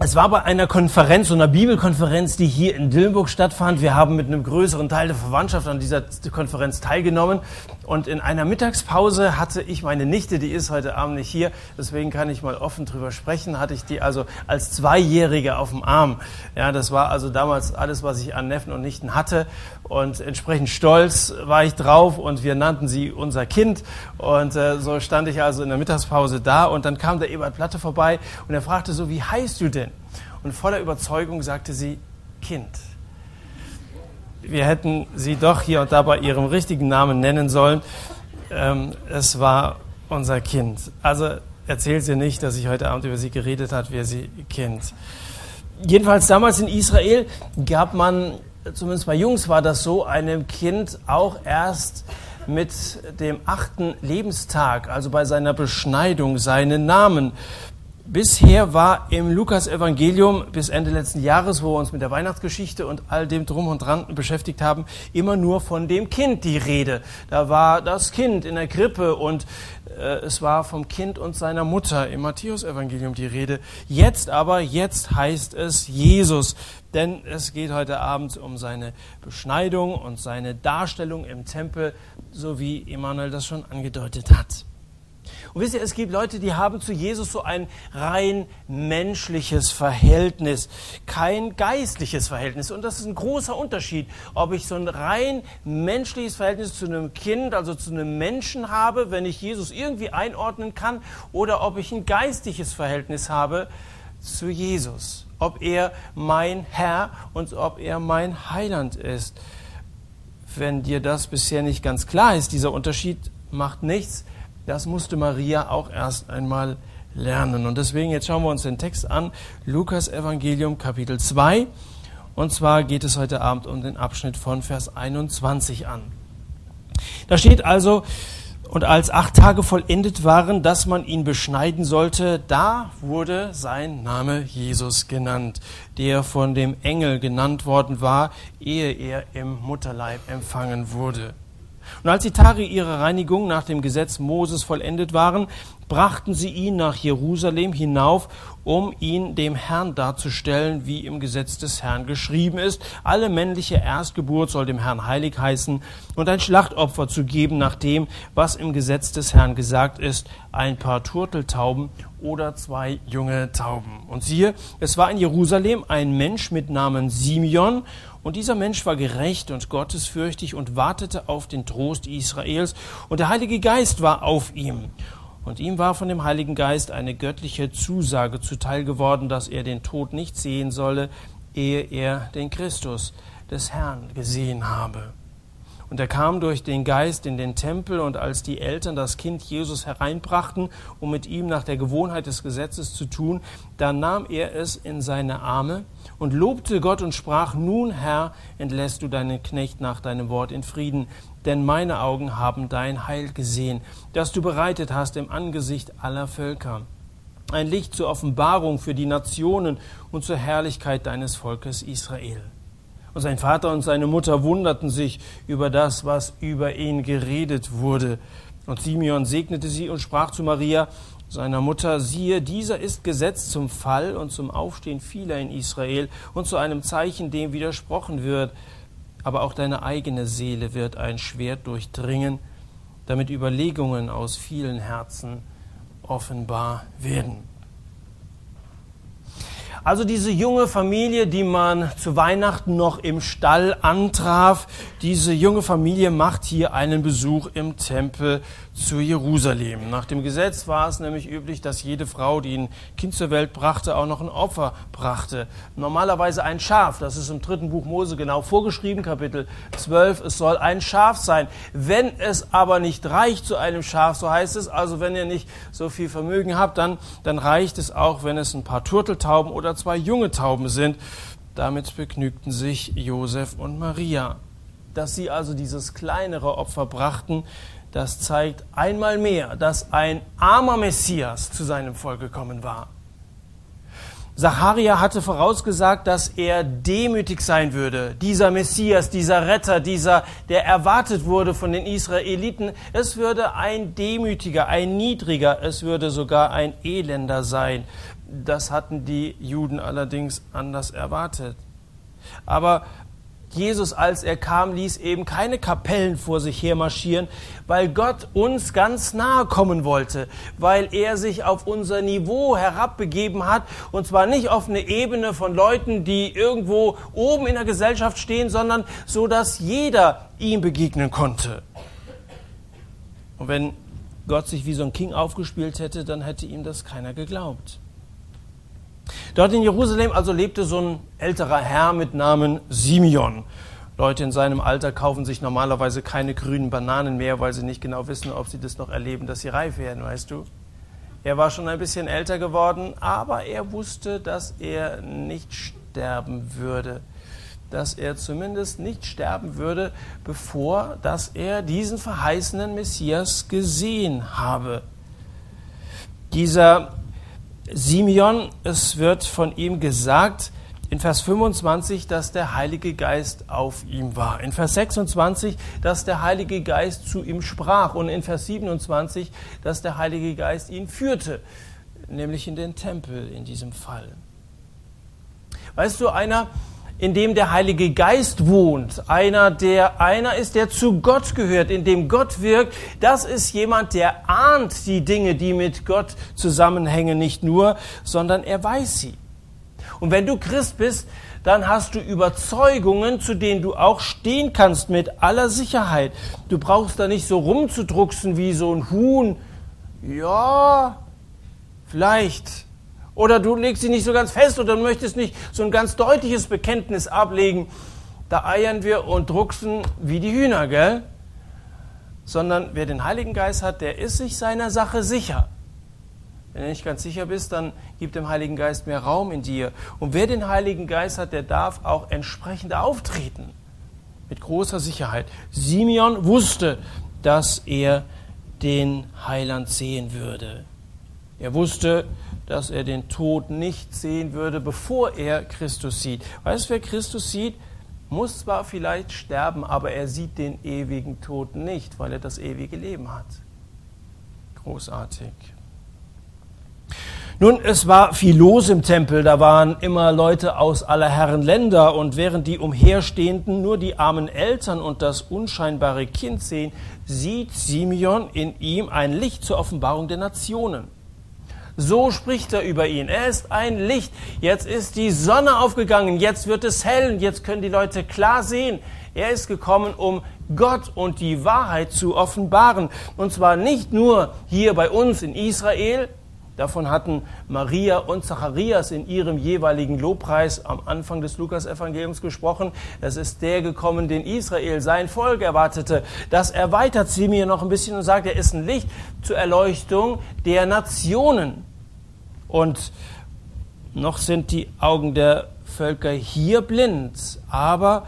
Es war bei einer Konferenz, so einer Bibelkonferenz, die hier in Dillenburg stattfand. Wir haben mit einem größeren Teil der Verwandtschaft an dieser Konferenz teilgenommen. Und in einer Mittagspause hatte ich meine Nichte, die ist heute Abend nicht hier, deswegen kann ich mal offen drüber sprechen, hatte ich die also als Zweijährige auf dem Arm. Ja, das war also damals alles, was ich an Neffen und Nichten hatte. Und entsprechend stolz war ich drauf und wir nannten sie unser Kind. Und äh, so stand ich also in der Mittagspause da und dann kam der Ebert Platte vorbei und er fragte so, wie heißt du denn? Und voller Überzeugung sagte sie, Kind. Wir hätten sie doch hier und da bei ihrem richtigen Namen nennen sollen. Ähm, es war unser Kind. Also erzählt sie nicht, dass ich heute Abend über sie geredet hat, wer sie kennt. Jedenfalls damals in Israel gab man, zumindest bei Jungs war das so, einem Kind auch erst mit dem achten Lebenstag, also bei seiner Beschneidung, seinen Namen. Bisher war im Lukas-Evangelium bis Ende letzten Jahres, wo wir uns mit der Weihnachtsgeschichte und all dem Drum und Dran beschäftigt haben, immer nur von dem Kind die Rede. Da war das Kind in der Krippe und äh, es war vom Kind und seiner Mutter im Matthäus-Evangelium die Rede. Jetzt aber, jetzt heißt es Jesus, denn es geht heute Abend um seine Beschneidung und seine Darstellung im Tempel, so wie Emanuel das schon angedeutet hat. Und wisst ihr, es gibt Leute, die haben zu Jesus so ein rein menschliches Verhältnis, kein geistliches Verhältnis. Und das ist ein großer Unterschied, ob ich so ein rein menschliches Verhältnis zu einem Kind, also zu einem Menschen habe, wenn ich Jesus irgendwie einordnen kann, oder ob ich ein geistliches Verhältnis habe zu Jesus. Ob er mein Herr und ob er mein Heiland ist. Wenn dir das bisher nicht ganz klar ist, dieser Unterschied macht nichts das musste Maria auch erst einmal lernen. Und deswegen, jetzt schauen wir uns den Text an. Lukas Evangelium Kapitel 2. Und zwar geht es heute Abend um den Abschnitt von Vers 21 an. Da steht also, und als acht Tage vollendet waren, dass man ihn beschneiden sollte, da wurde sein Name Jesus genannt, der von dem Engel genannt worden war, ehe er im Mutterleib empfangen wurde. Und als die Tage ihrer Reinigung nach dem Gesetz Moses vollendet waren, brachten sie ihn nach Jerusalem hinauf, um ihn dem Herrn darzustellen, wie im Gesetz des Herrn geschrieben ist. Alle männliche Erstgeburt soll dem Herrn heilig heißen und ein Schlachtopfer zu geben nach dem, was im Gesetz des Herrn gesagt ist, ein paar Turteltauben oder zwei junge Tauben. Und siehe, es war in Jerusalem ein Mensch mit Namen Simeon, und dieser Mensch war gerecht und gottesfürchtig und wartete auf den Trost Israels, und der Heilige Geist war auf ihm. Und ihm war von dem Heiligen Geist eine göttliche Zusage zuteil geworden, dass er den Tod nicht sehen solle, ehe er den Christus des Herrn gesehen habe. Und er kam durch den Geist in den Tempel, und als die Eltern das Kind Jesus hereinbrachten, um mit ihm nach der Gewohnheit des Gesetzes zu tun, da nahm er es in seine Arme und lobte Gott und sprach, Nun, Herr, entlässt du deinen Knecht nach deinem Wort in Frieden, denn meine Augen haben dein Heil gesehen, das du bereitet hast im Angesicht aller Völker. Ein Licht zur Offenbarung für die Nationen und zur Herrlichkeit deines Volkes Israel. Und sein Vater und seine Mutter wunderten sich über das, was über ihn geredet wurde. Und Simeon segnete sie und sprach zu Maria, seiner Mutter, siehe, dieser ist gesetzt zum Fall und zum Aufstehen vieler in Israel und zu einem Zeichen, dem widersprochen wird. Aber auch deine eigene Seele wird ein Schwert durchdringen, damit Überlegungen aus vielen Herzen offenbar werden. Also diese junge Familie, die man zu Weihnachten noch im Stall antraf, diese junge Familie macht hier einen Besuch im Tempel zu Jerusalem. Nach dem Gesetz war es nämlich üblich, dass jede Frau, die ein Kind zur Welt brachte, auch noch ein Opfer brachte. Normalerweise ein Schaf, das ist im dritten Buch Mose genau vorgeschrieben, Kapitel 12, es soll ein Schaf sein. Wenn es aber nicht reicht zu einem Schaf, so heißt es, also wenn ihr nicht so viel Vermögen habt, dann, dann reicht es auch, wenn es ein paar Turteltauben oder zwei junge Tauben sind. Damit begnügten sich Josef und Maria. Dass sie also dieses kleinere Opfer brachten, das zeigt einmal mehr, dass ein armer Messias zu seinem Volk gekommen war. Zacharia hatte vorausgesagt, dass er demütig sein würde. Dieser Messias, dieser Retter, dieser, der erwartet wurde von den Israeliten, es würde ein demütiger, ein niedriger, es würde sogar ein elender sein. Das hatten die Juden allerdings anders erwartet. Aber Jesus, als er kam, ließ eben keine Kapellen vor sich her marschieren, weil Gott uns ganz nahe kommen wollte, weil er sich auf unser Niveau herabbegeben hat, und zwar nicht auf eine Ebene von Leuten, die irgendwo oben in der Gesellschaft stehen, sondern so, dass jeder ihm begegnen konnte. Und wenn Gott sich wie so ein King aufgespielt hätte, dann hätte ihm das keiner geglaubt. Dort in Jerusalem also lebte so ein älterer Herr mit Namen Simeon. Leute in seinem Alter kaufen sich normalerweise keine grünen Bananen mehr, weil sie nicht genau wissen, ob sie das noch erleben, dass sie reif werden, weißt du? Er war schon ein bisschen älter geworden, aber er wusste, dass er nicht sterben würde. Dass er zumindest nicht sterben würde, bevor dass er diesen verheißenen Messias gesehen habe. Dieser Simeon, es wird von ihm gesagt in Vers 25, dass der Heilige Geist auf ihm war. In Vers 26, dass der Heilige Geist zu ihm sprach. Und in Vers 27, dass der Heilige Geist ihn führte, nämlich in den Tempel in diesem Fall. Weißt du, einer, in dem der Heilige Geist wohnt, einer, der einer ist, der zu Gott gehört, in dem Gott wirkt, das ist jemand, der ahnt die Dinge, die mit Gott zusammenhängen, nicht nur, sondern er weiß sie. Und wenn du Christ bist, dann hast du Überzeugungen, zu denen du auch stehen kannst mit aller Sicherheit. Du brauchst da nicht so rumzudrucksen wie so ein Huhn. Ja, vielleicht oder du legst sie nicht so ganz fest oder möchtest nicht so ein ganz deutliches Bekenntnis ablegen. Da eiern wir und drucksen wie die Hühner, gell? Sondern wer den Heiligen Geist hat, der ist sich seiner Sache sicher. Wenn du nicht ganz sicher bist, dann gib dem Heiligen Geist mehr Raum in dir. Und wer den Heiligen Geist hat, der darf auch entsprechend auftreten. Mit großer Sicherheit. Simeon wusste, dass er den Heiland sehen würde. Er wusste, dass er den Tod nicht sehen würde, bevor er Christus sieht. Weißt du, wer Christus sieht, muss zwar vielleicht sterben, aber er sieht den ewigen Tod nicht, weil er das ewige Leben hat. Großartig. Nun, es war viel los im Tempel, da waren immer Leute aus aller Herren Länder und während die Umherstehenden nur die armen Eltern und das unscheinbare Kind sehen, sieht Simeon in ihm ein Licht zur Offenbarung der Nationen. So spricht er über ihn. Er ist ein Licht. Jetzt ist die Sonne aufgegangen. Jetzt wird es hell. Und jetzt können die Leute klar sehen. Er ist gekommen, um Gott und die Wahrheit zu offenbaren. Und zwar nicht nur hier bei uns in Israel, Davon hatten Maria und Zacharias in ihrem jeweiligen Lobpreis am Anfang des Lukas-Evangeliums gesprochen. Es ist der gekommen, den Israel, sein Volk erwartete. Das erweitert sie mir noch ein bisschen und sagt, er ist ein Licht zur Erleuchtung der Nationen. Und noch sind die Augen der Völker hier blind, aber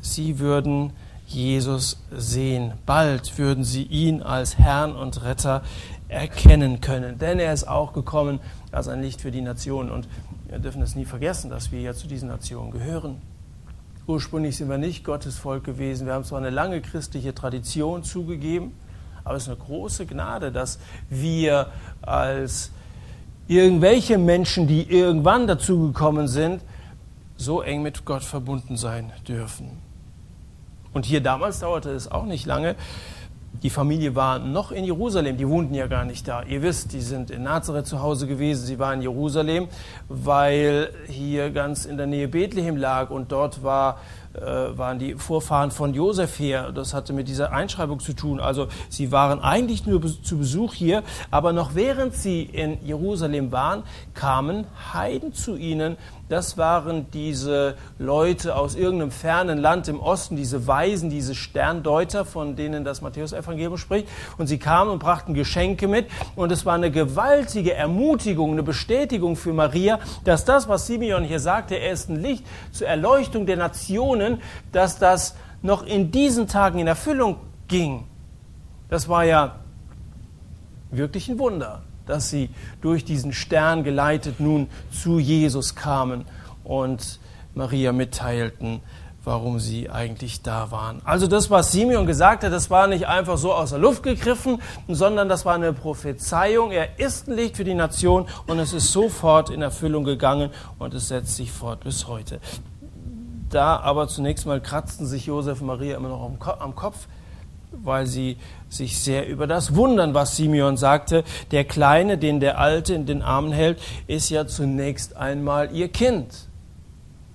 sie würden Jesus sehen. Bald würden sie ihn als Herrn und Retter erkennen können. Denn er ist auch gekommen als ein Licht für die Nationen. Und wir dürfen es nie vergessen, dass wir ja zu diesen Nationen gehören. Ursprünglich sind wir nicht Gottes Volk gewesen. Wir haben zwar eine lange christliche Tradition zugegeben, aber es ist eine große Gnade, dass wir als irgendwelche Menschen, die irgendwann dazugekommen sind, so eng mit Gott verbunden sein dürfen. Und hier damals dauerte es auch nicht lange, die Familie war noch in Jerusalem, die wohnten ja gar nicht da. Ihr wisst, die sind in Nazareth zu Hause gewesen, sie waren in Jerusalem, weil hier ganz in der Nähe Bethlehem lag und dort war waren die Vorfahren von Josef her. Das hatte mit dieser Einschreibung zu tun. Also sie waren eigentlich nur zu Besuch hier, aber noch während sie in Jerusalem waren, kamen Heiden zu ihnen. Das waren diese Leute aus irgendeinem fernen Land im Osten, diese Weisen, diese Sterndeuter, von denen das Matthäus-Evangelium spricht. Und sie kamen und brachten Geschenke mit. Und es war eine gewaltige Ermutigung, eine Bestätigung für Maria, dass das, was Simeon hier sagte, er ist ein Licht zur Erleuchtung der Nationen, dass das noch in diesen Tagen in Erfüllung ging. Das war ja wirklich ein Wunder, dass sie durch diesen Stern geleitet nun zu Jesus kamen und Maria mitteilten, warum sie eigentlich da waren. Also das, was Simeon gesagt hat, das war nicht einfach so aus der Luft gegriffen, sondern das war eine Prophezeiung. Er ist ein Licht für die Nation und es ist sofort in Erfüllung gegangen und es setzt sich fort bis heute. Da aber zunächst mal kratzten sich Josef und Maria immer noch am Kopf, weil sie sich sehr über das wundern, was Simeon sagte. Der Kleine, den der Alte in den Armen hält, ist ja zunächst einmal ihr Kind.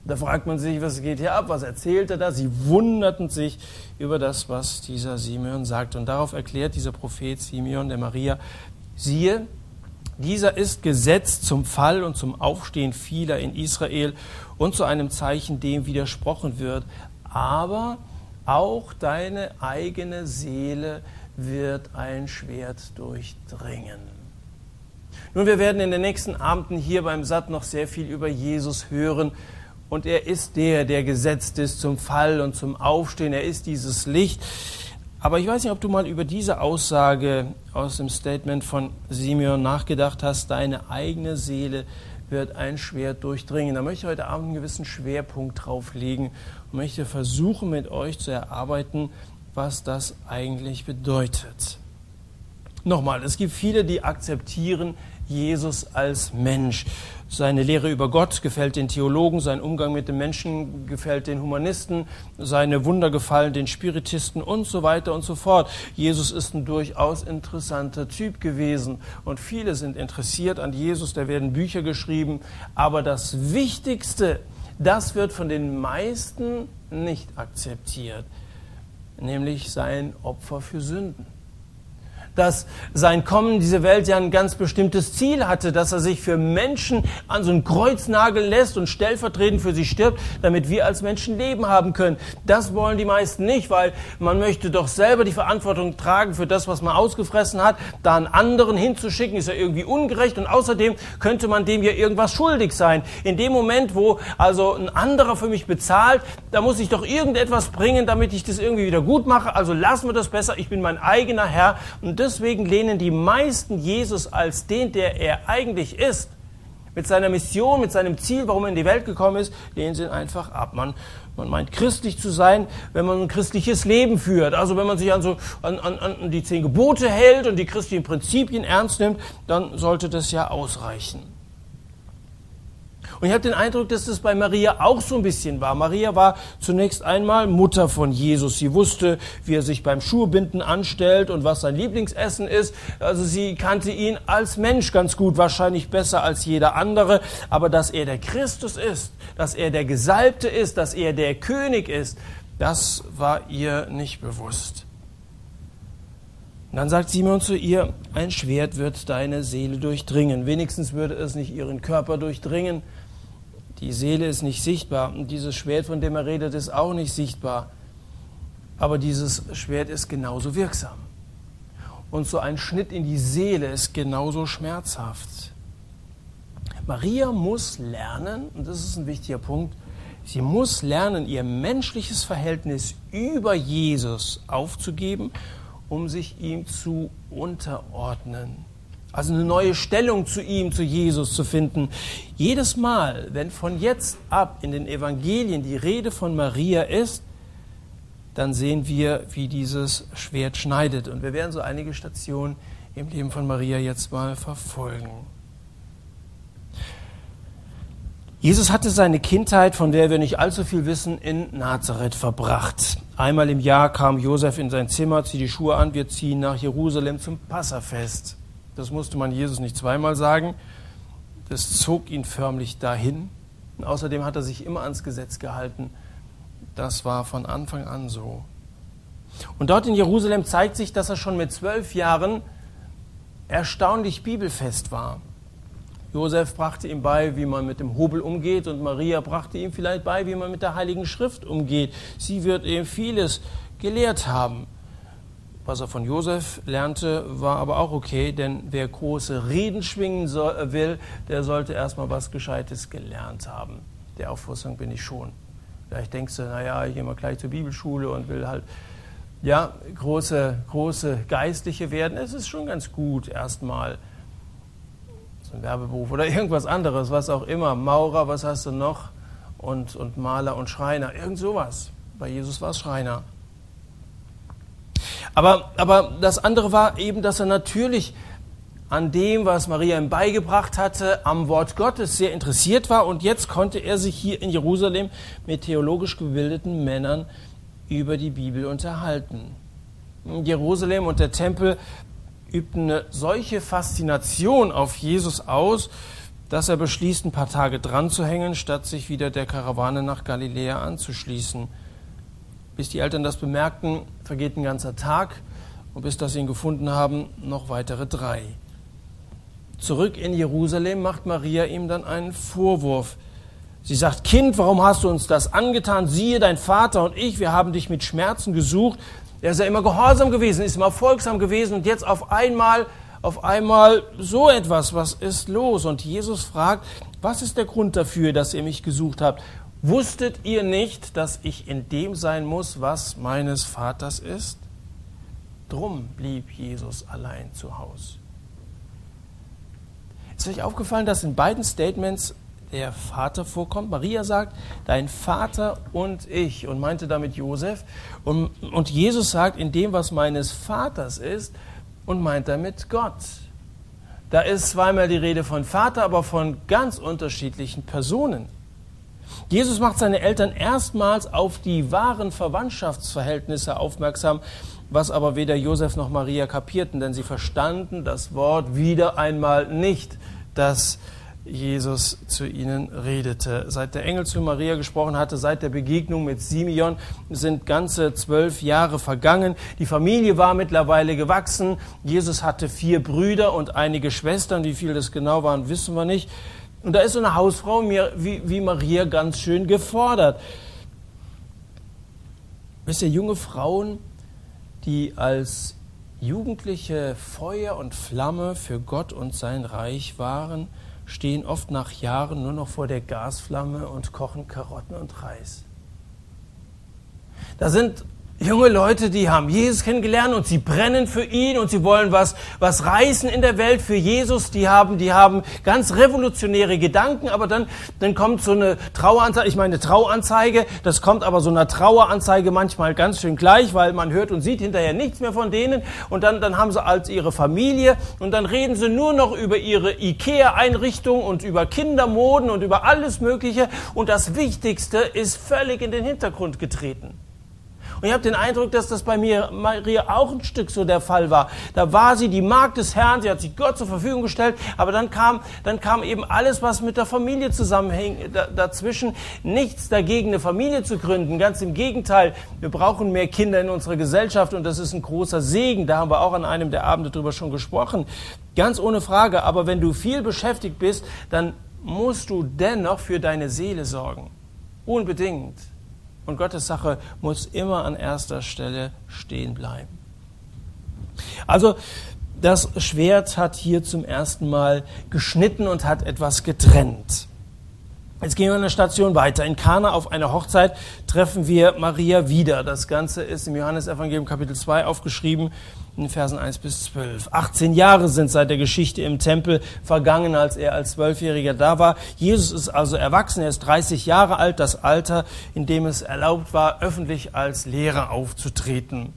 Da fragt man sich, was geht hier ab? Was erzählt er da? Sie wunderten sich über das, was dieser Simeon sagt. Und darauf erklärt dieser Prophet Simeon der Maria, siehe, dieser ist gesetzt zum Fall und zum Aufstehen vieler in Israel und zu einem Zeichen, dem widersprochen wird. Aber auch deine eigene Seele wird ein Schwert durchdringen. Nun, wir werden in den nächsten Abenden hier beim Satt noch sehr viel über Jesus hören und er ist der, der gesetzt ist zum Fall und zum Aufstehen. Er ist dieses Licht. Aber ich weiß nicht, ob du mal über diese Aussage aus dem Statement von Simeon nachgedacht hast. Deine eigene Seele wird ein Schwert durchdringen. Da möchte ich heute Abend einen gewissen Schwerpunkt drauflegen und möchte versuchen, mit euch zu erarbeiten, was das eigentlich bedeutet. Nochmal, es gibt viele, die akzeptieren Jesus als Mensch. Seine Lehre über Gott gefällt den Theologen, sein Umgang mit den Menschen gefällt den Humanisten, seine Wunder gefallen den Spiritisten und so weiter und so fort. Jesus ist ein durchaus interessanter Typ gewesen und viele sind interessiert an Jesus, da werden Bücher geschrieben, aber das Wichtigste, das wird von den meisten nicht akzeptiert, nämlich sein Opfer für Sünden dass sein Kommen diese Welt ja ein ganz bestimmtes Ziel hatte, dass er sich für Menschen an so ein Kreuz nageln lässt und stellvertretend für sie stirbt, damit wir als Menschen Leben haben können. Das wollen die meisten nicht, weil man möchte doch selber die Verantwortung tragen für das, was man ausgefressen hat. Da einen anderen hinzuschicken, ist ja irgendwie ungerecht und außerdem könnte man dem ja irgendwas schuldig sein. In dem Moment, wo also ein anderer für mich bezahlt, da muss ich doch irgendetwas bringen, damit ich das irgendwie wieder gut mache. Also lassen wir das besser. Ich bin mein eigener Herr und das deswegen lehnen die meisten Jesus als den, der er eigentlich ist, mit seiner Mission, mit seinem Ziel, warum er in die Welt gekommen ist, lehnen sie ihn einfach ab. Man, man meint christlich zu sein, wenn man ein christliches Leben führt. Also wenn man sich an, so, an, an, an die zehn Gebote hält und die christlichen Prinzipien ernst nimmt, dann sollte das ja ausreichen. Und ich habe den Eindruck, dass das bei Maria auch so ein bisschen war. Maria war zunächst einmal Mutter von Jesus. Sie wusste, wie er sich beim Schuhbinden anstellt und was sein Lieblingsessen ist. Also sie kannte ihn als Mensch ganz gut, wahrscheinlich besser als jeder andere. Aber dass er der Christus ist, dass er der Gesalbte ist, dass er der König ist, das war ihr nicht bewusst. Und dann sagt Simon zu ihr, ein Schwert wird deine Seele durchdringen. Wenigstens würde es nicht ihren Körper durchdringen, die Seele ist nicht sichtbar und dieses Schwert, von dem er redet, ist auch nicht sichtbar. Aber dieses Schwert ist genauso wirksam. Und so ein Schnitt in die Seele ist genauso schmerzhaft. Maria muss lernen, und das ist ein wichtiger Punkt, sie muss lernen, ihr menschliches Verhältnis über Jesus aufzugeben, um sich ihm zu unterordnen also eine neue Stellung zu ihm, zu Jesus zu finden. Jedes Mal, wenn von jetzt ab in den Evangelien die Rede von Maria ist, dann sehen wir, wie dieses Schwert schneidet. Und wir werden so einige Stationen im Leben von Maria jetzt mal verfolgen. Jesus hatte seine Kindheit, von der wir nicht allzu viel wissen, in Nazareth verbracht. Einmal im Jahr kam Josef in sein Zimmer, zieht die Schuhe an, wir ziehen nach Jerusalem zum Passafest. Das musste man Jesus nicht zweimal sagen. Das zog ihn förmlich dahin. Und außerdem hat er sich immer ans Gesetz gehalten. Das war von Anfang an so. Und dort in Jerusalem zeigt sich, dass er schon mit zwölf Jahren erstaunlich bibelfest war. Josef brachte ihm bei, wie man mit dem Hobel umgeht, und Maria brachte ihm vielleicht bei, wie man mit der Heiligen Schrift umgeht. Sie wird ihm vieles gelehrt haben. Was er von Josef lernte, war aber auch okay, denn wer große Reden schwingen soll, äh, will, der sollte erstmal was Gescheites gelernt haben. Der Auffassung bin ich schon. Vielleicht denkst du, naja, ich gehe mal gleich zur Bibelschule und will halt ja, große, große Geistliche werden. Es ist schon ganz gut, erstmal so ein Werbeberuf oder irgendwas anderes, was auch immer. Maurer, was hast du noch? und, und Maler und Schreiner, irgend sowas. Bei Jesus war es Schreiner. Aber, aber das andere war eben, dass er natürlich an dem, was Maria ihm beigebracht hatte, am Wort Gottes sehr interessiert war. Und jetzt konnte er sich hier in Jerusalem mit theologisch gebildeten Männern über die Bibel unterhalten. Jerusalem und der Tempel übten eine solche Faszination auf Jesus aus, dass er beschließt, ein paar Tage dran zu hängen, statt sich wieder der Karawane nach Galiläa anzuschließen. Bis die Eltern das bemerkten, vergeht ein ganzer Tag und bis dass sie ihn gefunden haben, noch weitere drei. Zurück in Jerusalem macht Maria ihm dann einen Vorwurf. Sie sagt, Kind, warum hast du uns das angetan? Siehe, dein Vater und ich, wir haben dich mit Schmerzen gesucht. Er ist ja immer gehorsam gewesen, ist immer folgsam gewesen und jetzt auf einmal auf einmal so etwas, was ist los? Und Jesus fragt, was ist der Grund dafür, dass ihr mich gesucht habt? Wusstet ihr nicht, dass ich in dem sein muss, was meines Vaters ist? Drum blieb Jesus allein zu Hause. Ist euch aufgefallen, dass in beiden Statements der Vater vorkommt? Maria sagt, dein Vater und ich und meinte damit Josef. Und, und Jesus sagt, in dem, was meines Vaters ist, und meint damit Gott. Da ist zweimal die Rede von Vater, aber von ganz unterschiedlichen Personen. Jesus macht seine Eltern erstmals auf die wahren Verwandtschaftsverhältnisse aufmerksam, was aber weder Josef noch Maria kapierten, denn sie verstanden das Wort wieder einmal nicht, das Jesus zu ihnen redete. Seit der Engel zu Maria gesprochen hatte, seit der Begegnung mit Simeon sind ganze zwölf Jahre vergangen. Die Familie war mittlerweile gewachsen. Jesus hatte vier Brüder und einige Schwestern. Wie viele das genau waren, wissen wir nicht. Und da ist so eine Hausfrau wie, Maria ganz schön gefordert. Wisst ihr, junge Frauen, die als Jugendliche Feuer und Flamme für Gott und sein Reich waren, stehen oft nach Jahren nur noch vor der Gasflamme und kochen Karotten und Reis. Da sind junge Leute, die haben Jesus kennengelernt und sie brennen für ihn und sie wollen was, was reißen in der Welt für Jesus. Die haben, die haben ganz revolutionäre Gedanken, aber dann, dann kommt so eine Traueranzeige, ich meine Trauanzeige, das kommt aber so einer Traueranzeige manchmal ganz schön gleich, weil man hört und sieht hinterher nichts mehr von denen und dann, dann haben sie als ihre Familie und dann reden sie nur noch über ihre Ikea-Einrichtung und über Kindermoden und über alles Mögliche und das Wichtigste ist völlig in den Hintergrund getreten. Und ich habe den Eindruck, dass das bei mir, Maria auch ein Stück so der Fall war. Da war sie die Magd des Herrn, sie hat sich Gott zur Verfügung gestellt, aber dann kam, dann kam eben alles, was mit der Familie zusammenhängt, dazwischen. Nichts dagegen, eine Familie zu gründen. Ganz im Gegenteil, wir brauchen mehr Kinder in unserer Gesellschaft und das ist ein großer Segen. Da haben wir auch an einem der Abende drüber schon gesprochen. Ganz ohne Frage. Aber wenn du viel beschäftigt bist, dann musst du dennoch für deine Seele sorgen. Unbedingt. Und Gottes Sache muss immer an erster Stelle stehen bleiben. Also das Schwert hat hier zum ersten Mal geschnitten und hat etwas getrennt. Jetzt gehen wir eine Station weiter. In Kana auf einer Hochzeit treffen wir Maria wieder. Das Ganze ist im Johannesevangelium Kapitel 2 aufgeschrieben in Versen 1 bis 12. 18 Jahre sind seit der Geschichte im Tempel vergangen, als er als Zwölfjähriger da war. Jesus ist also erwachsen, er ist 30 Jahre alt, das Alter, in dem es erlaubt war, öffentlich als Lehrer aufzutreten.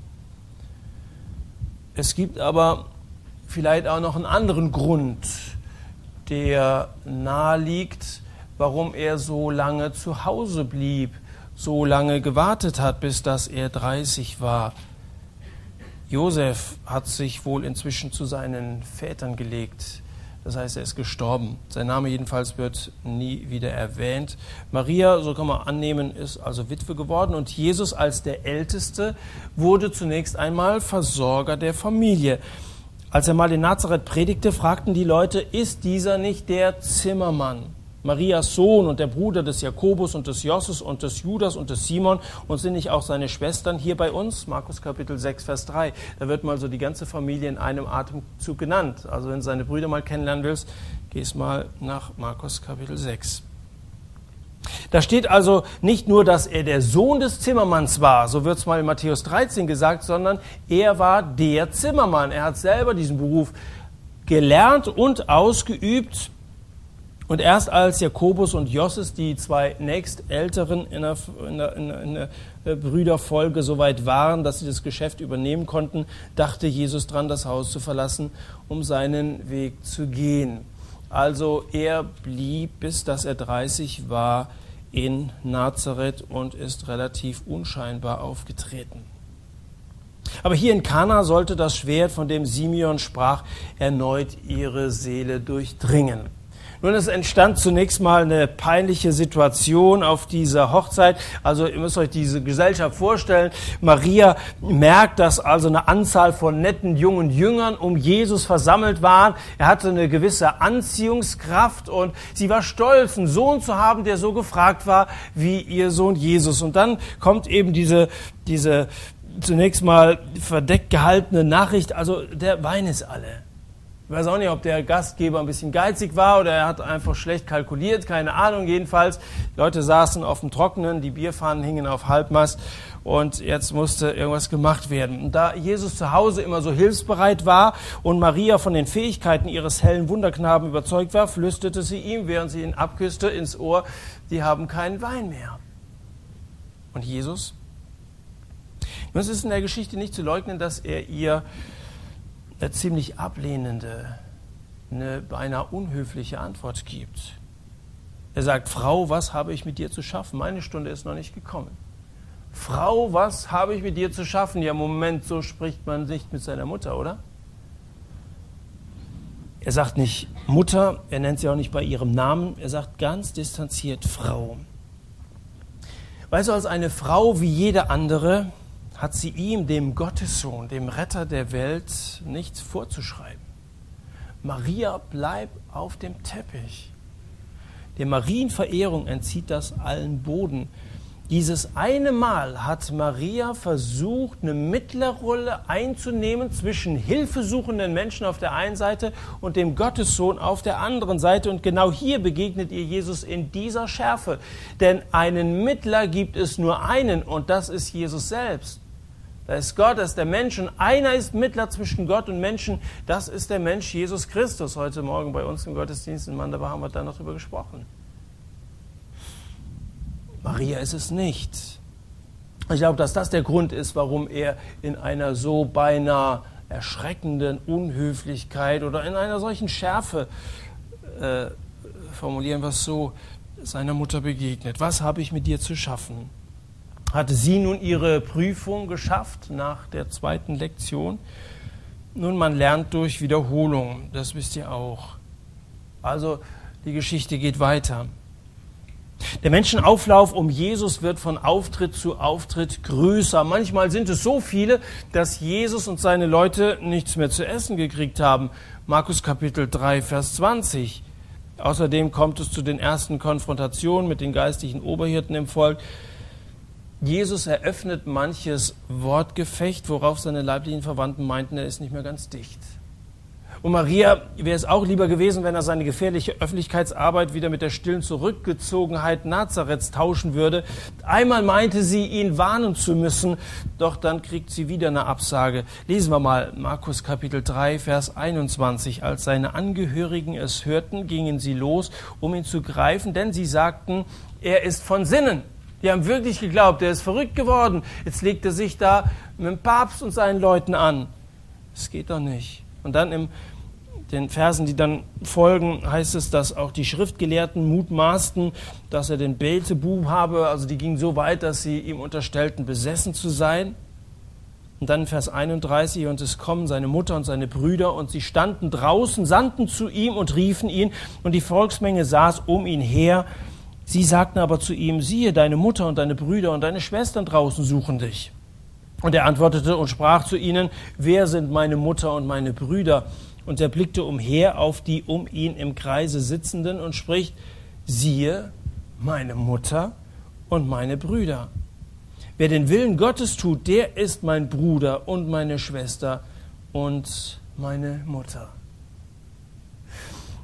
Es gibt aber vielleicht auch noch einen anderen Grund, der nahe liegt, warum er so lange zu Hause blieb, so lange gewartet hat, bis dass er 30 war. Josef hat sich wohl inzwischen zu seinen Vätern gelegt. Das heißt, er ist gestorben. Sein Name jedenfalls wird nie wieder erwähnt. Maria, so kann man annehmen, ist also Witwe geworden und Jesus als der Älteste wurde zunächst einmal Versorger der Familie. Als er mal in Nazareth predigte, fragten die Leute, ist dieser nicht der Zimmermann? Marias Sohn und der Bruder des Jakobus und des Josses und des Judas und des Simon und sind nicht auch seine Schwestern hier bei uns? Markus Kapitel 6, Vers 3. Da wird mal so die ganze Familie in einem Atemzug genannt. Also wenn du seine Brüder mal kennenlernen willst, gehst mal nach Markus Kapitel 6. Da steht also nicht nur, dass er der Sohn des Zimmermanns war, so wird es mal in Matthäus 13 gesagt, sondern er war der Zimmermann. Er hat selber diesen Beruf gelernt und ausgeübt Und erst als Jakobus und Josses, die zwei nächstälteren in der, in der, in der äh, Brüderfolge, so weit waren, dass sie das Geschäft übernehmen konnten, dachte Jesus dran, das Haus zu verlassen, um seinen Weg zu gehen. Also er blieb, bis dass er 30 war, in Nazareth und ist relativ unscheinbar aufgetreten. Aber hier in Kana sollte das Schwert, von dem Simeon sprach, erneut ihre Seele durchdringen. Nun, es entstand zunächst mal eine peinliche Situation auf dieser Hochzeit. Also ihr müsst euch diese Gesellschaft vorstellen. Maria merkt, dass also eine Anzahl von netten jungen Jüngern um Jesus versammelt waren. Er hatte eine gewisse Anziehungskraft und sie war stolz, einen Sohn zu haben, der so gefragt war wie ihr Sohn Jesus. Und dann kommt eben diese, diese zunächst mal verdeckt gehaltene Nachricht, also der Wein ist alle. Ich weiß auch nicht, ob der Gastgeber ein bisschen geizig war oder er hat einfach schlecht kalkuliert, keine Ahnung. Jedenfalls, die Leute saßen auf dem Trockenen, die Bierfahnen hingen auf Halbmast und jetzt musste irgendwas gemacht werden. Und da Jesus zu Hause immer so hilfsbereit war und Maria von den Fähigkeiten ihres hellen Wunderknaben überzeugt war, flüsterte sie ihm, während sie ihn abküsste, ins Ohr, die haben keinen Wein mehr. Und Jesus? Nun, es ist in der Geschichte nicht zu leugnen, dass er ihr ziemlich ablehnende, eine beinahe unhöfliche Antwort gibt. Er sagt, Frau, was habe ich mit dir zu schaffen? Meine Stunde ist noch nicht gekommen. Frau, was habe ich mit dir zu schaffen? Ja, Moment, so spricht man nicht mit seiner Mutter, oder? Er sagt nicht Mutter, er nennt sie auch nicht bei ihrem Namen, er sagt ganz distanziert Frau. Weißt du, als eine Frau wie jede andere hat sie ihm, dem Gottessohn, dem Retter der Welt, nichts vorzuschreiben. Maria bleibt auf dem Teppich. Der Marienverehrung entzieht das allen Boden. Dieses eine Mal hat Maria versucht, eine Mittlerrolle einzunehmen zwischen hilfesuchenden Menschen auf der einen Seite und dem Gottessohn auf der anderen Seite. Und genau hier begegnet ihr Jesus in dieser Schärfe. Denn einen Mittler gibt es nur einen und das ist Jesus selbst. Da ist Gott, da ist der Mensch und einer ist Mittler zwischen Gott und Menschen. Das ist der Mensch Jesus Christus. Heute Morgen bei uns im Gottesdienst in Mandaba haben wir da noch drüber gesprochen. Maria ist es nicht. Ich glaube, dass das der Grund ist, warum er in einer so beinahe erschreckenden Unhöflichkeit oder in einer solchen Schärfe, äh, formulieren wir es so, seiner Mutter begegnet. Was habe ich mit dir zu schaffen? Hatte sie nun ihre Prüfung geschafft nach der zweiten Lektion. Nun, man lernt durch Wiederholung, das wisst ihr auch. Also die Geschichte geht weiter. Der Menschenauflauf um Jesus wird von Auftritt zu Auftritt größer. Manchmal sind es so viele, dass Jesus und seine Leute nichts mehr zu essen gekriegt haben. Markus Kapitel 3, Vers 20. Außerdem kommt es zu den ersten Konfrontationen mit den geistlichen Oberhirten im Volk. Jesus eröffnet manches Wortgefecht, worauf seine leiblichen Verwandten meinten, er ist nicht mehr ganz dicht. Und Maria wäre es auch lieber gewesen, wenn er seine gefährliche Öffentlichkeitsarbeit wieder mit der stillen Zurückgezogenheit Nazareths tauschen würde. Einmal meinte sie, ihn warnen zu müssen, doch dann kriegt sie wieder eine Absage. Lesen wir mal Markus Kapitel 3, Vers 21. Als seine Angehörigen es hörten, gingen sie los, um ihn zu greifen, denn sie sagten, er ist von Sinnen. Die haben wirklich geglaubt, er ist verrückt geworden. Jetzt legt er sich da mit dem Papst und seinen Leuten an. Das geht doch nicht. Und dann in den Versen, die dann folgen, heißt es, dass auch die Schriftgelehrten mutmaßten, dass er den Beelzebub habe. Also die gingen so weit, dass sie ihm unterstellten, besessen zu sein. Und dann Vers 31, und es kommen seine Mutter und seine Brüder, und sie standen draußen, sandten zu ihm und riefen ihn, und die Volksmenge saß um ihn her, Sie sagten aber zu ihm, siehe, deine Mutter und deine Brüder und deine Schwestern draußen suchen dich. Und er antwortete und sprach zu ihnen, wer sind meine Mutter und meine Brüder? Und er blickte umher auf die um ihn im Kreise sitzenden und spricht, siehe, meine Mutter und meine Brüder. Wer den Willen Gottes tut, der ist mein Bruder und meine Schwester und meine Mutter.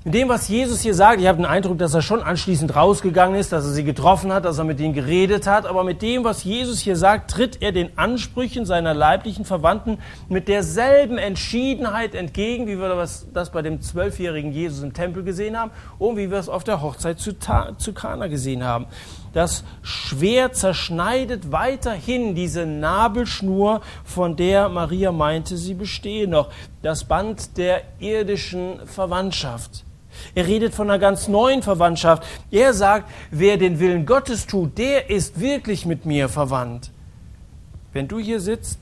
Mit dem, was Jesus hier sagt, ich habe den Eindruck, dass er schon anschließend rausgegangen ist, dass er sie getroffen hat, dass er mit ihnen geredet hat, aber mit dem, was Jesus hier sagt, tritt er den Ansprüchen seiner leiblichen Verwandten mit derselben Entschiedenheit entgegen, wie wir das bei dem zwölfjährigen Jesus im Tempel gesehen haben und wie wir es auf der Hochzeit zu, zu Kana gesehen haben. Das Schwert zerschneidet weiterhin diese Nabelschnur, von der Maria meinte, sie bestehe noch, das Band der irdischen Verwandtschaft. Er redet von einer ganz neuen Verwandtschaft. Er sagt, wer den Willen Gottes tut, der ist wirklich mit mir verwandt. Wenn du hier sitzt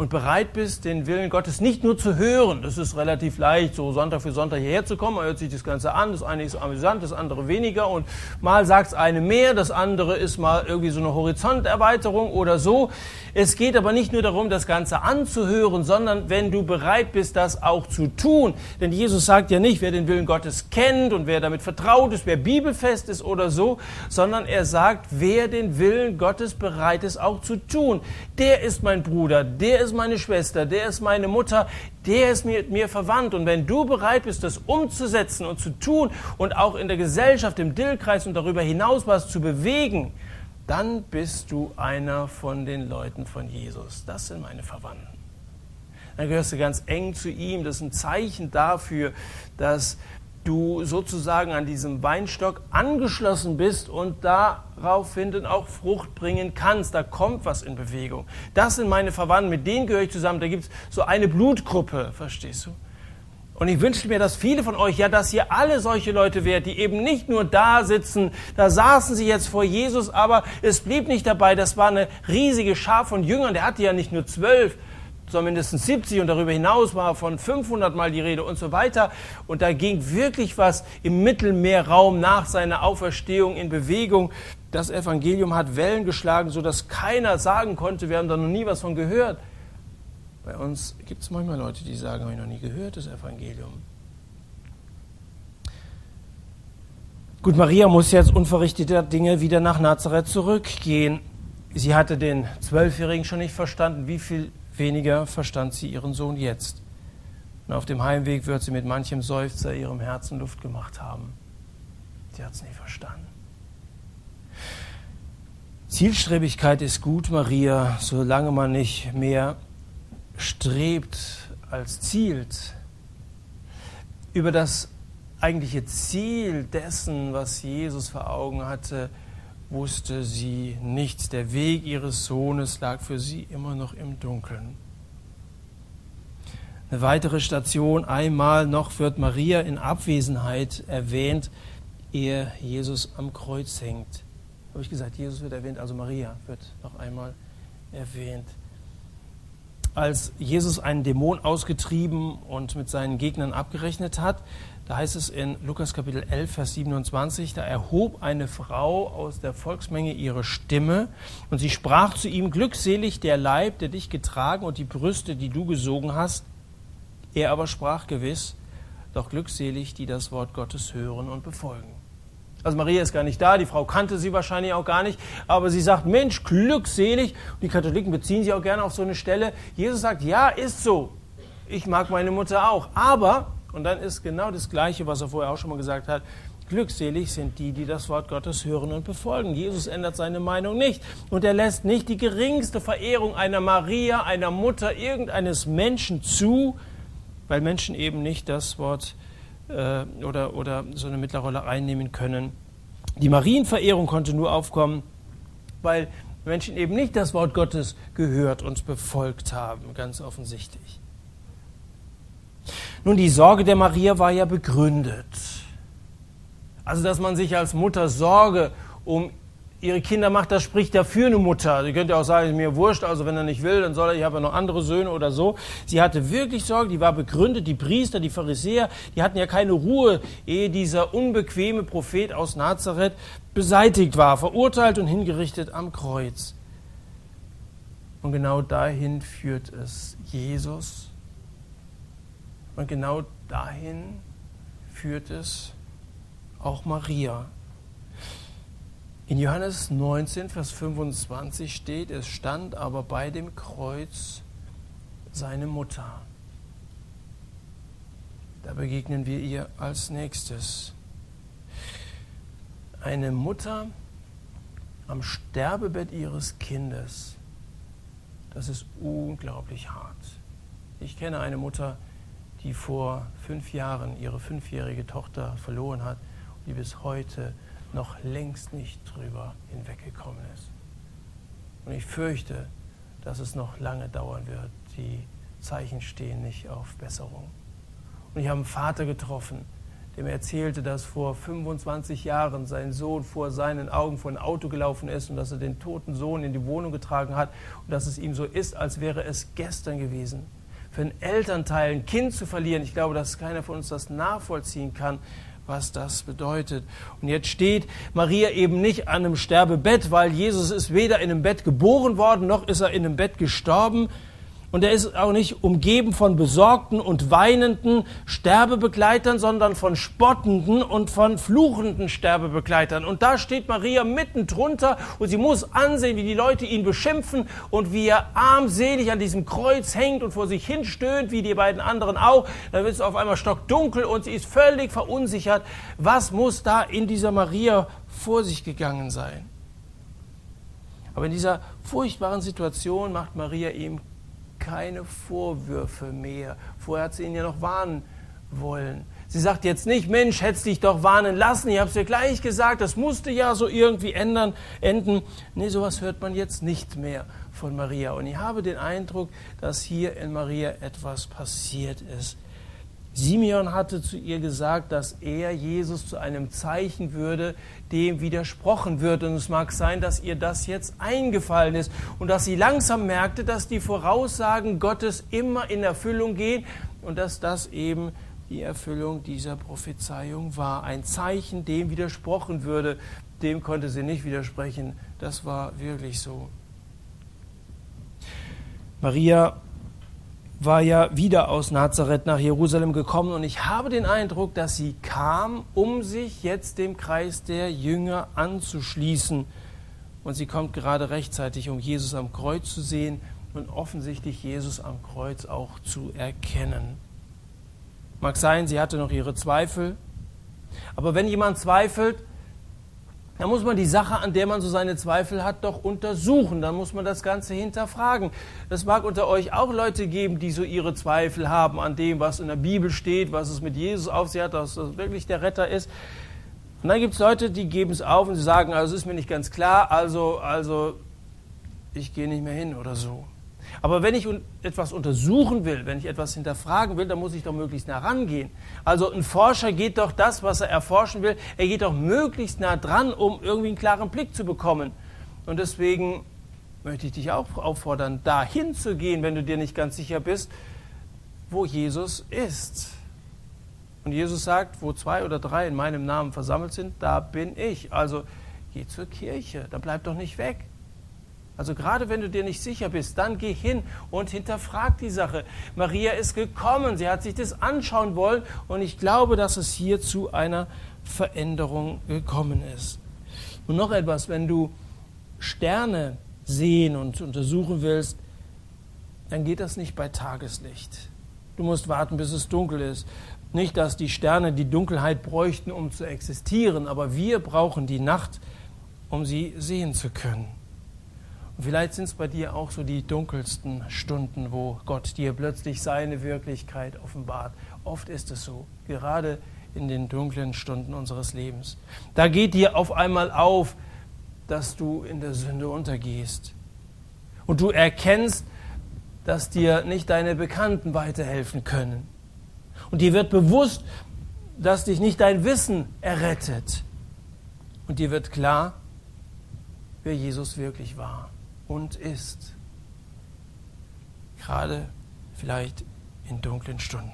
und bereit bist, den Willen Gottes nicht nur zu hören, das ist relativ leicht, so Sonntag für Sonntag hierher zu kommen, man hört sich das Ganze an, das eine ist amüsant, das andere weniger und mal sagt es eine mehr, das andere ist mal irgendwie so eine Horizonterweiterung oder so. Es geht aber nicht nur darum, das Ganze anzuhören, sondern wenn du bereit bist, das auch zu tun. Denn Jesus sagt ja nicht, wer den Willen Gottes kennt und wer damit vertraut ist, wer bibelfest ist oder so, sondern er sagt, wer den Willen Gottes bereit ist auch zu tun. Der ist mein Bruder, der ist ist meine Schwester, der ist meine Mutter, der ist mit mir verwandt. Und wenn du bereit bist, das umzusetzen und zu tun und auch in der Gesellschaft, im Dillkreis und darüber hinaus was zu bewegen, dann bist du einer von den Leuten von Jesus. Das sind meine Verwandten. Dann gehörst du ganz eng zu ihm. Das ist ein Zeichen dafür, dass du sozusagen an diesem Weinstock angeschlossen bist und daraufhin auch Frucht bringen kannst. Da kommt was in Bewegung. Das sind meine Verwandten, mit denen gehöre ich zusammen. Da gibt es so eine Blutgruppe, verstehst du? Und ich wünsche mir, dass viele von euch, ja, dass ihr alle solche Leute wärt, die eben nicht nur da sitzen, da saßen sie jetzt vor Jesus, aber es blieb nicht dabei, das war eine riesige Schar von Jüngern, der hatte ja nicht nur zwölf, sondern mindestens 70 und darüber hinaus war von 500 Mal die Rede und so weiter. Und da ging wirklich was im Mittelmeerraum nach seiner Auferstehung in Bewegung. Das Evangelium hat Wellen geschlagen, sodass keiner sagen konnte, wir haben da noch nie was von gehört. Bei uns gibt es manchmal Leute, die sagen, habe ich noch nie gehört, das Evangelium. Gut, Maria muss jetzt unverrichteter Dinge wieder nach Nazareth zurückgehen. Sie hatte den Zwölfjährigen schon nicht verstanden. Wie viel weniger verstand sie ihren Sohn jetzt. Und auf dem Heimweg wird sie mit manchem Seufzer ihrem Herzen Luft gemacht haben. Sie hat es nie verstanden. Zielstrebigkeit ist gut, Maria, solange man nicht mehr strebt als zielt. Über das eigentliche Ziel dessen, was Jesus vor Augen hatte, wusste sie nichts. Der Weg ihres Sohnes lag für sie immer noch im Dunkeln. Eine weitere Station, einmal noch wird Maria in Abwesenheit erwähnt, ehe Jesus am Kreuz hängt. Habe ich gesagt, Jesus wird erwähnt, also Maria wird noch einmal erwähnt. Als Jesus einen Dämon ausgetrieben und mit seinen Gegnern abgerechnet hat, da heißt es in Lukas Kapitel 11, Vers 27, da erhob eine Frau aus der Volksmenge ihre Stimme und sie sprach zu ihm, glückselig der Leib, der dich getragen und die Brüste, die du gesogen hast. Er aber sprach gewiss, doch glückselig, die das Wort Gottes hören und befolgen. Also Maria ist gar nicht da, die Frau kannte sie wahrscheinlich auch gar nicht, aber sie sagt, Mensch, glückselig. Und die Katholiken beziehen sich auch gerne auf so eine Stelle. Jesus sagt, ja, ist so. Ich mag meine Mutter auch. Aber und dann ist genau das Gleiche, was er vorher auch schon mal gesagt hat. Glückselig sind die, die das Wort Gottes hören und befolgen. Jesus ändert seine Meinung nicht. Und er lässt nicht die geringste Verehrung einer Maria, einer Mutter, irgendeines Menschen zu, weil Menschen eben nicht das Wort äh, oder, oder so eine Mittlerrolle einnehmen können. Die Marienverehrung konnte nur aufkommen, weil Menschen eben nicht das Wort Gottes gehört und befolgt haben, ganz offensichtlich. Nun, die Sorge der Maria war ja begründet. Also, dass man sich als Mutter Sorge um ihre Kinder macht, das spricht ja für eine Mutter. Sie könnte auch sagen, mir wurscht, also wenn er nicht will, dann soll er, ich habe ja noch andere Söhne oder so. Sie hatte wirklich Sorge, die war begründet, die Priester, die Pharisäer, die hatten ja keine Ruhe, ehe dieser unbequeme Prophet aus Nazareth beseitigt war, verurteilt und hingerichtet am Kreuz. Und genau dahin führt es Jesus und genau dahin führt es auch Maria. In Johannes 19, Vers 25 steht, es stand aber bei dem Kreuz seine Mutter. Da begegnen wir ihr als nächstes. Eine Mutter am Sterbebett ihres Kindes. Das ist unglaublich hart. Ich kenne eine Mutter, die vor fünf Jahren ihre fünfjährige Tochter verloren hat und die bis heute noch längst nicht drüber hinweggekommen ist. Und ich fürchte, dass es noch lange dauern wird. Die Zeichen stehen nicht auf Besserung. Und ich habe einen Vater getroffen, dem er erzählte, dass vor 25 Jahren sein Sohn vor seinen Augen vor ein Auto gelaufen ist und dass er den toten Sohn in die Wohnung getragen hat und dass es ihm so ist, als wäre es gestern gewesen. Für einen Elternteil ein Kind zu verlieren, ich glaube, dass keiner von uns das nachvollziehen kann, was das bedeutet. Und jetzt steht Maria eben nicht an einem Sterbebett, weil Jesus ist weder in einem Bett geboren worden, noch ist er in einem Bett gestorben, und er ist auch nicht umgeben von besorgten und weinenden Sterbebegleitern, sondern von spottenden und von fluchenden Sterbebegleitern. Und da steht Maria mitten drunter und sie muss ansehen, wie die Leute ihn beschimpfen und wie er armselig an diesem Kreuz hängt und vor sich hin stöhnt, wie die beiden anderen auch. Dann wird es auf einmal stockdunkel und sie ist völlig verunsichert. Was muss da in dieser Maria vor sich gegangen sein? Aber in dieser furchtbaren Situation macht Maria ihm keine Vorwürfe mehr. Vorher hat sie ihn ja noch warnen wollen. Sie sagt jetzt nicht, Mensch, hättest dich doch warnen lassen, ich habe es dir gleich gesagt, das musste ja so irgendwie ändern, enden. Nee, sowas hört man jetzt nicht mehr von Maria. Und ich habe den Eindruck, dass hier in Maria etwas passiert ist. Simeon hatte zu ihr gesagt, dass er Jesus zu einem Zeichen würde, dem widersprochen wird. Und es mag sein, dass ihr das jetzt eingefallen ist und dass sie langsam merkte, dass die Voraussagen Gottes immer in Erfüllung gehen und dass das eben die Erfüllung dieser Prophezeiung war. Ein Zeichen, dem widersprochen würde. Dem konnte sie nicht widersprechen. Das war wirklich so. Maria war ja wieder aus Nazareth nach Jerusalem gekommen und ich habe den Eindruck, dass sie kam, um sich jetzt dem Kreis der Jünger anzuschließen. Und sie kommt gerade rechtzeitig, um Jesus am Kreuz zu sehen und offensichtlich Jesus am Kreuz auch zu erkennen. Mag sein, sie hatte noch ihre Zweifel, aber wenn jemand zweifelt, da muss man die Sache, an der man so seine Zweifel hat, doch untersuchen. Dann muss man das Ganze hinterfragen. Es mag unter euch auch Leute geben, die so ihre Zweifel haben an dem, was in der Bibel steht, was es mit Jesus auf sich hat, dass das wirklich der Retter ist. Und dann gibt es Leute, die geben es auf und sie sagen, also es ist mir nicht ganz klar, also, also ich gehe nicht mehr hin oder so. Aber wenn ich etwas untersuchen will, wenn ich etwas hinterfragen will, dann muss ich doch möglichst nah rangehen. Also ein Forscher geht doch das, was er erforschen will, er geht doch möglichst nah dran, um irgendwie einen klaren Blick zu bekommen. Und deswegen möchte ich dich auch auffordern, dahin zu gehen, wenn du dir nicht ganz sicher bist, wo Jesus ist. Und Jesus sagt, wo zwei oder drei in meinem Namen versammelt sind, da bin ich. Also geh zur Kirche, da bleib doch nicht weg. Also gerade wenn du dir nicht sicher bist, dann geh hin und hinterfrag die Sache. Maria ist gekommen, sie hat sich das anschauen wollen und ich glaube, dass es hier zu einer Veränderung gekommen ist. Und noch etwas, wenn du Sterne sehen und untersuchen willst, dann geht das nicht bei Tageslicht. Du musst warten, bis es dunkel ist. Nicht, dass die Sterne die Dunkelheit bräuchten, um zu existieren, aber wir brauchen die Nacht, um sie sehen zu können. Vielleicht sind es bei dir auch so die dunkelsten Stunden, wo Gott dir plötzlich seine Wirklichkeit offenbart. Oft ist es so, gerade in den dunklen Stunden unseres Lebens. Da geht dir auf einmal auf, dass du in der Sünde untergehst. Und du erkennst, dass dir nicht deine Bekannten weiterhelfen können. Und dir wird bewusst, dass dich nicht dein Wissen errettet. Und dir wird klar, wer Jesus wirklich war und ist. Gerade vielleicht in dunklen Stunden.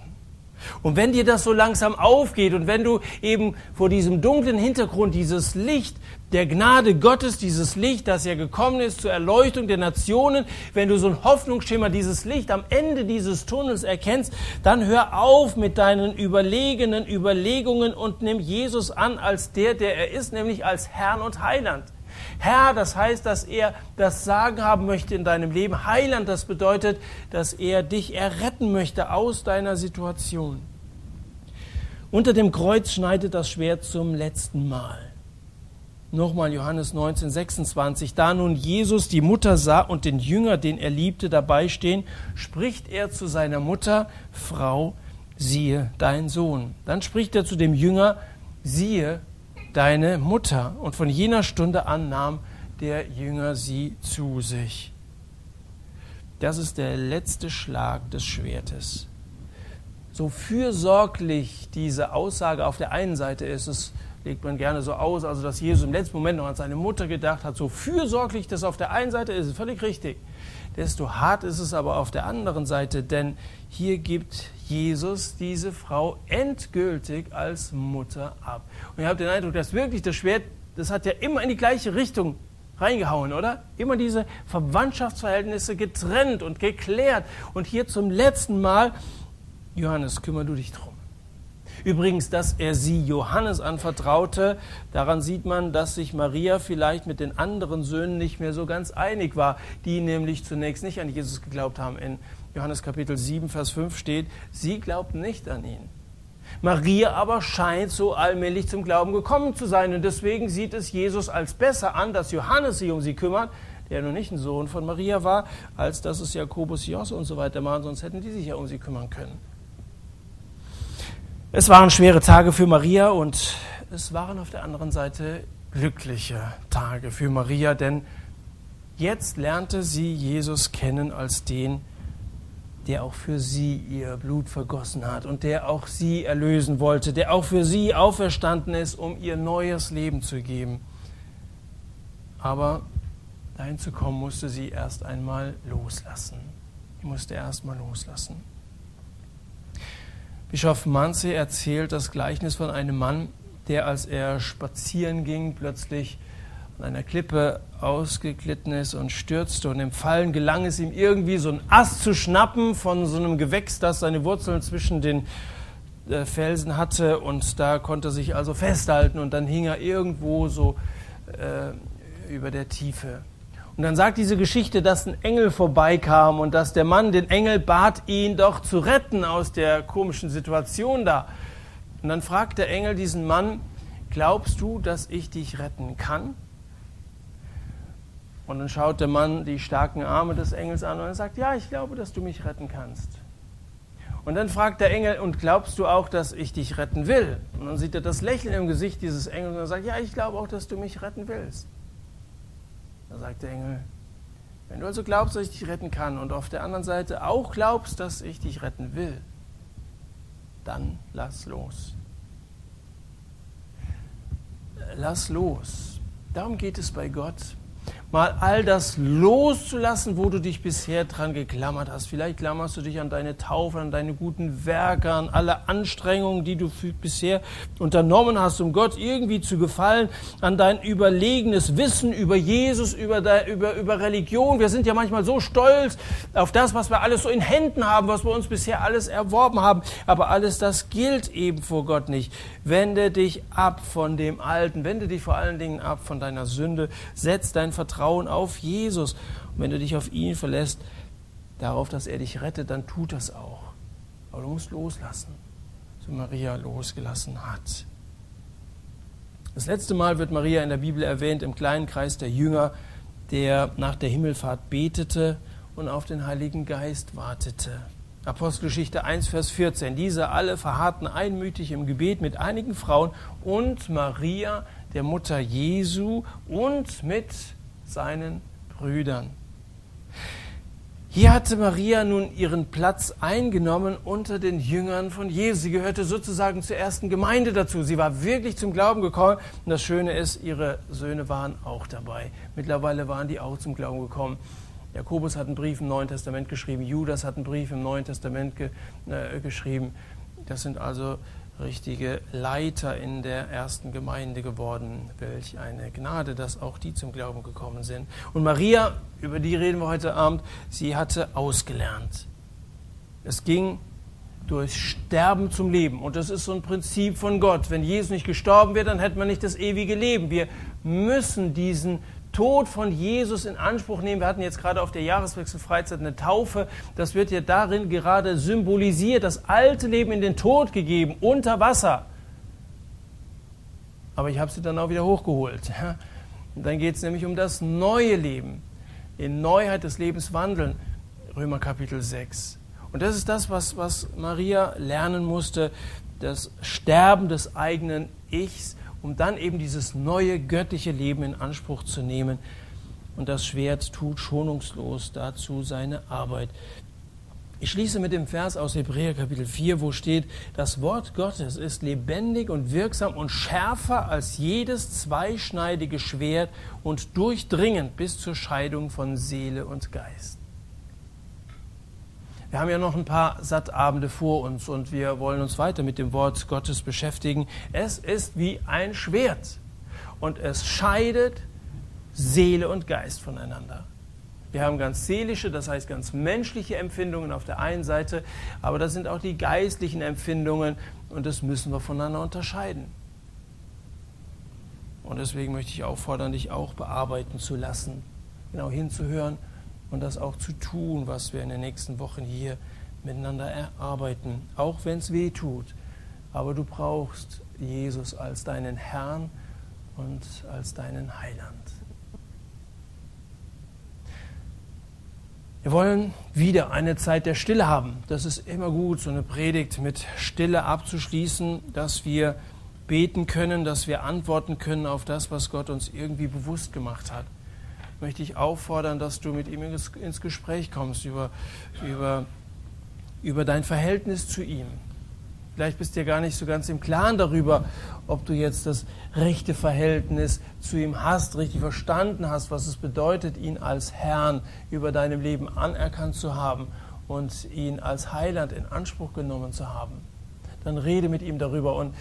Und wenn dir das so langsam aufgeht und wenn du eben vor diesem dunklen Hintergrund dieses Licht der Gnade Gottes, dieses Licht, das ja gekommen ist zur Erleuchtung der Nationen, wenn du so ein Hoffnungsschimmer, dieses Licht am Ende dieses Tunnels erkennst, dann hör auf mit deinen überlegenen Überlegungen und nimm Jesus an als der, der er ist, nämlich als Herrn und Heiland. Herr, das heißt, dass er das Sagen haben möchte in deinem Leben. Heiland, das bedeutet, dass er dich erretten möchte aus deiner Situation. Unter dem Kreuz schneidet das Schwert zum letzten Mal. Nochmal Johannes 19, 26. Da nun Jesus die Mutter sah und den Jünger, den er liebte, dabei stehen, spricht er zu seiner Mutter, Frau, siehe dein Sohn. Dann spricht er zu dem Jünger, siehe deine Mutter. Und von jener Stunde an nahm der Jünger sie zu sich. Das ist der letzte Schlag des Schwertes. So fürsorglich diese Aussage auf der einen Seite ist, es legt man gerne so aus, also dass Jesus im letzten Moment noch an seine Mutter gedacht hat, so fürsorglich das auf der einen Seite ist, ist völlig richtig. Desto hart ist es aber auf der anderen Seite, denn hier gibt Jesus diese Frau endgültig als Mutter ab. Und ihr habt den Eindruck, dass wirklich das Schwert, das hat ja immer in die gleiche Richtung reingehauen, oder? Immer diese Verwandtschaftsverhältnisse getrennt und geklärt. Und hier zum letzten Mal, Johannes, kümmer du dich drum. Übrigens, dass er sie Johannes anvertraute, daran sieht man, dass sich Maria vielleicht mit den anderen Söhnen nicht mehr so ganz einig war, die nämlich zunächst nicht an Jesus geglaubt haben. In Johannes Kapitel 7, Vers 5 steht, sie glaubten nicht an ihn. Maria aber scheint so allmählich zum Glauben gekommen zu sein und deswegen sieht es Jesus als besser an, dass Johannes sich um sie kümmert, der nun nicht ein Sohn von Maria war, als dass es Jakobus, Jos und so weiter waren, sonst hätten die sich ja um sie kümmern können. Es waren schwere Tage für Maria und es waren auf der anderen Seite glückliche Tage für Maria, denn jetzt lernte sie Jesus kennen als den, der auch für sie ihr Blut vergossen hat und der auch sie erlösen wollte, der auch für sie auferstanden ist, um ihr neues Leben zu geben. Aber dahin zu kommen, musste sie erst einmal loslassen. Sie musste erst mal loslassen. Bischof Manze erzählt das Gleichnis von einem Mann, der, als er spazieren ging, plötzlich an einer Klippe ausgeglitten ist und stürzte. Und im Fallen gelang es ihm irgendwie, so einen Ast zu schnappen von so einem Gewächs, das seine Wurzeln zwischen den äh, Felsen hatte. Und da konnte er sich also festhalten. Und dann hing er irgendwo so äh, über der Tiefe. Und dann sagt diese Geschichte, dass ein Engel vorbeikam und dass der Mann den Engel bat, ihn doch zu retten aus der komischen Situation da. Und dann fragt der Engel diesen Mann, glaubst du, dass ich dich retten kann? Und dann schaut der Mann die starken Arme des Engels an und sagt, ja, ich glaube, dass du mich retten kannst. Und dann fragt der Engel, und glaubst du auch, dass ich dich retten will? Und dann sieht er das Lächeln im Gesicht dieses Engels und er sagt, ja, ich glaube auch, dass du mich retten willst. Da sagt der Engel, wenn du also glaubst, dass ich dich retten kann und auf der anderen Seite auch glaubst, dass ich dich retten will, dann lass los. Lass los. Darum geht es bei Gott mal all das loszulassen, wo du dich bisher dran geklammert hast. Vielleicht klammerst du dich an deine Taufe, an deine guten Werke, an alle Anstrengungen, die du bisher unternommen hast, um Gott irgendwie zu gefallen, an dein überlegenes Wissen über Jesus, über, der, über, über Religion. Wir sind ja manchmal so stolz auf das, was wir alles so in Händen haben, was wir uns bisher alles erworben haben. Aber alles das gilt eben vor Gott nicht. Wende dich ab von dem Alten, wende dich vor allen Dingen ab von deiner Sünde, setz dein Vertrauen auf Jesus. Und wenn du dich auf ihn verlässt, darauf, dass er dich rettet, dann tut das auch. Aber du musst loslassen, so Maria losgelassen hat. Das letzte Mal wird Maria in der Bibel erwähnt im kleinen Kreis der Jünger, der nach der Himmelfahrt betete und auf den Heiligen Geist wartete. Apostelgeschichte 1, Vers 14. Diese alle verharrten einmütig im Gebet mit einigen Frauen und Maria, der Mutter Jesu, und mit seinen Brüdern. Hier hatte Maria nun ihren Platz eingenommen unter den Jüngern von Jesus. Sie gehörte sozusagen zur ersten Gemeinde dazu. Sie war wirklich zum Glauben gekommen. Und das Schöne ist, ihre Söhne waren auch dabei. Mittlerweile waren die auch zum Glauben gekommen. Jakobus hat einen Brief im Neuen Testament geschrieben, Judas hat einen Brief im Neuen Testament ge, äh, geschrieben. Das sind also richtige Leiter in der ersten Gemeinde geworden. Welch eine Gnade, dass auch die zum Glauben gekommen sind. Und Maria, über die reden wir heute Abend, sie hatte ausgelernt. Es ging durch Sterben zum Leben. Und das ist so ein Prinzip von Gott. Wenn Jesus nicht gestorben wäre, dann hätte man nicht das ewige Leben. Wir müssen diesen Tod von Jesus in Anspruch nehmen. Wir hatten jetzt gerade auf der Jahreswechselfreizeit eine Taufe. Das wird ja darin gerade symbolisiert, das alte Leben in den Tod gegeben, unter Wasser. Aber ich habe sie dann auch wieder hochgeholt. Dann geht es nämlich um das neue Leben, in Neuheit des Lebens wandeln. Römer Kapitel 6. Und das ist das, was, was Maria lernen musste, das Sterben des eigenen Ichs, um dann eben dieses neue göttliche Leben in Anspruch zu nehmen. Und das Schwert tut schonungslos dazu seine Arbeit. Ich schließe mit dem Vers aus Hebräer Kapitel 4, wo steht, das Wort Gottes ist lebendig und wirksam und schärfer als jedes zweischneidige Schwert und durchdringend bis zur Scheidung von Seele und Geist. Wir haben ja noch ein paar Sattabende vor uns und wir wollen uns weiter mit dem Wort Gottes beschäftigen. Es ist wie ein Schwert und es scheidet Seele und Geist voneinander. Wir haben ganz seelische, das heißt ganz menschliche Empfindungen auf der einen Seite, aber das sind auch die geistlichen Empfindungen und das müssen wir voneinander unterscheiden. Und deswegen möchte ich auffordern, dich auch bearbeiten zu lassen, genau hinzuhören und das auch zu tun, was wir in den nächsten Wochen hier miteinander erarbeiten, auch wenn es weh tut. Aber du brauchst Jesus als deinen Herrn und als deinen Heiland. Wir wollen wieder eine Zeit der Stille haben. Das ist immer gut, so eine Predigt mit Stille abzuschließen, dass wir beten können, dass wir antworten können auf das, was Gott uns irgendwie bewusst gemacht hat möchte ich auffordern, dass du mit ihm ins Gespräch kommst über, über, über dein Verhältnis zu ihm. Vielleicht bist du dir gar nicht so ganz im Klaren darüber, ob du jetzt das rechte Verhältnis zu ihm hast, richtig verstanden hast, was es bedeutet, ihn als Herrn über deinem Leben anerkannt zu haben und ihn als Heiland in Anspruch genommen zu haben. Dann rede mit ihm darüber und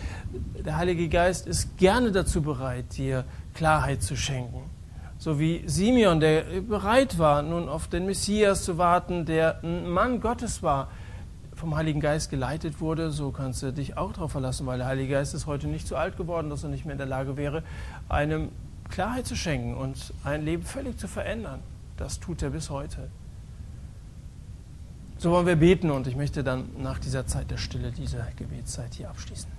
der Heilige Geist ist gerne dazu bereit, dir Klarheit zu schenken so wie Simeon, der bereit war, nun auf den Messias zu warten, der ein Mann Gottes war, vom Heiligen Geist geleitet wurde, so kannst du dich auch darauf verlassen, weil der Heilige Geist ist heute nicht so alt geworden, dass er nicht mehr in der Lage wäre, einem Klarheit zu schenken und ein Leben völlig zu verändern. Das tut er bis heute. So wollen wir beten und ich möchte dann nach dieser Zeit der Stille diese Gebetszeit hier abschließen.